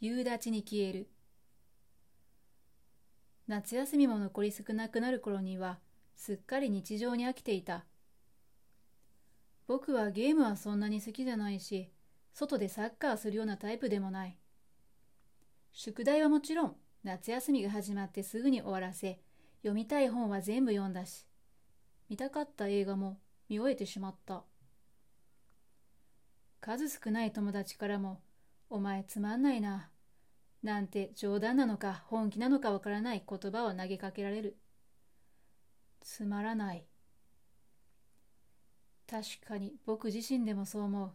夕立に消える。夏休みも残り少なくなる頃には、すっかり日常に飽きていた。僕はゲームはそんなに好きじゃないし、外でサッカーするようなタイプでもない。宿題はもちろん、夏休みが始まってすぐに終わらせ、読みたい本は全部読んだし、見たかった映画も見終えてしまった。数少ない友達からも、お前つまんないな。なんて冗談なのか本気なのかわからない言葉を投げかけられる。つまらない。確かに僕自身でもそう思う。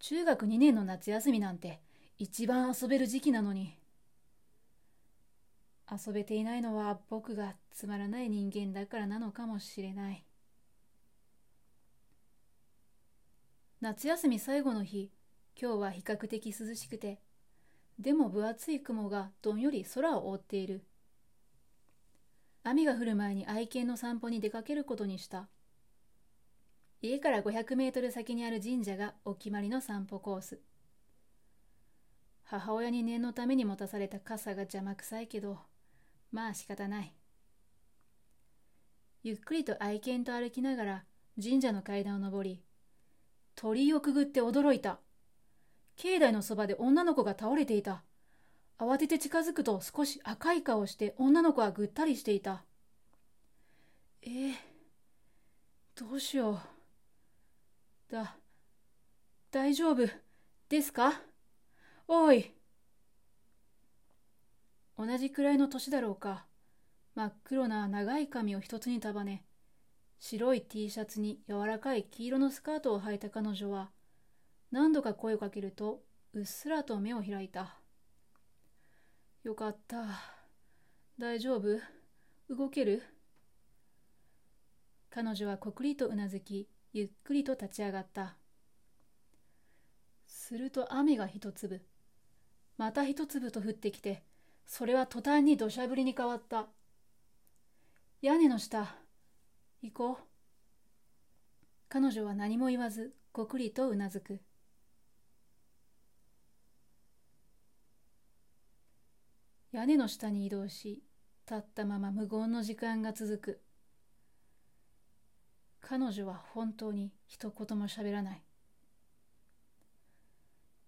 中学2年の夏休みなんて一番遊べる時期なのに。遊べていないのは僕がつまらない人間だからなのかもしれない。夏休み最後の日、今日は比較的涼しくて、でも分厚い雲がどんより空を覆っている。雨が降る前に愛犬の散歩に出かけることにした。家から500メートル先にある神社がお決まりの散歩コース。母親に念のために持たされた傘が邪魔くさいけど、まあ仕方ない。ゆっくりと愛犬と歩きながら神社の階段を上り、鳥居をくぐって驚いた。境内のそばで女の子が倒れていた。慌てて近づくと少し赤い顔して女の子はぐったりしていた。えー、どうしよう。だ、大丈夫ですか？おい。同じくらいの年だろうか。真っ黒な長い髪を一つに束ね、白い T シャツに柔らかい黄色のスカートを履いた彼女は、何度か声をかけると、うっすらと目を開いた。よかった。大丈夫動ける彼女はこくりとうなずき、ゆっくりと立ち上がった。すると雨が一粒。また一粒と降ってきて、それは途端に土砂降りに変わった。屋根の下、行こう。彼女は何も言わず、こくりとうなずく。屋根の下に移動し、立ったまま無言の時間が続く。彼女は本当に一言も喋らない。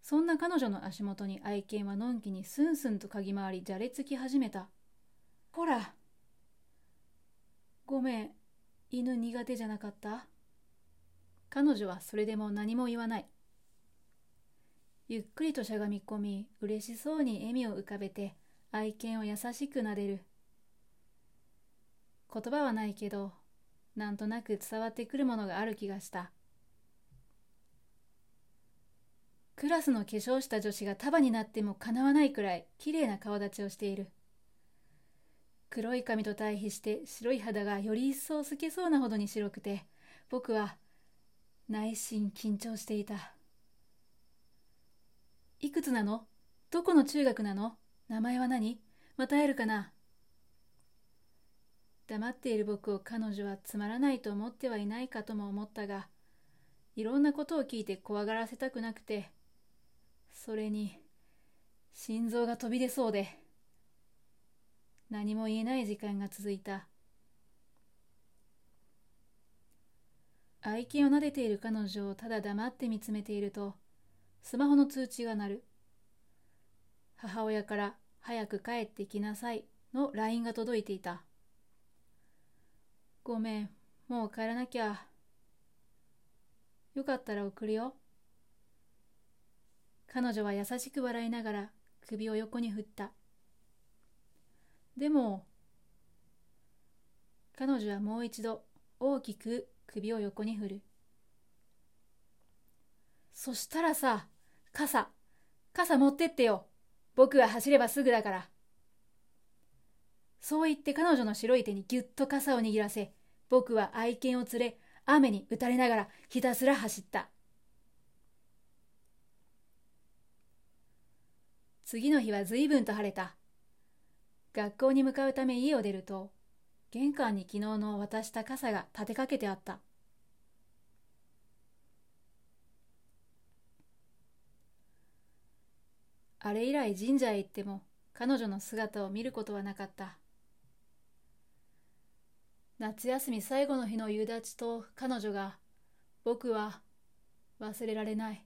そんな彼女の足元に愛犬はのんきにスンスンと嗅ぎ回りじゃれつき始めた。ほらごめん、犬苦手じゃなかった？彼女はそれでも何も言わない。ゆっくりとしゃがみ込み、嬉しそうに笑みを浮かべて、愛犬を優しくなでる。言葉はないけど、なんとなく伝わってくるものがある気がした。クラスの化粧した女子が束になってもかなわないくらい綺麗な顔立ちをしている。黒い髪と対比して白い肌がより一層透けそうなほどに白くて、僕は内心緊張していた。いくつなの？どこの中学なの？名前は何？また会えるかな？黙っている僕を彼女はつまらないと思ってはいないかとも思ったが、いろんなことを聞いて怖がらせたくなくて、それに、心臓が飛び出そうで、何も言えない時間が続いた。愛犬を撫でている彼女をただ黙って見つめていると、スマホの通知が鳴る。母親から早く帰ってきなさいの LINE が届いていた。ごめん、もう帰らなきゃ。よかったら送るよ。彼女は優しく笑いながら首を横に振った。でも、彼女はもう一度大きく首を横に振る。そしたらさ、傘、傘持ってってよ。僕は走ればすぐだから。そう言って彼女の白い手にぎゅっと傘を握らせ、僕は愛犬を連れ、雨に打たれながらひたすら走った。次の日は随分と晴れた。学校に向かうため家を出ると、玄関に昨日の渡した傘が立てかけてあった。あれ以来神社へ行っても彼女の姿を見ることはなかった。夏休み最後の日の夕立と彼女が、僕は忘れられない。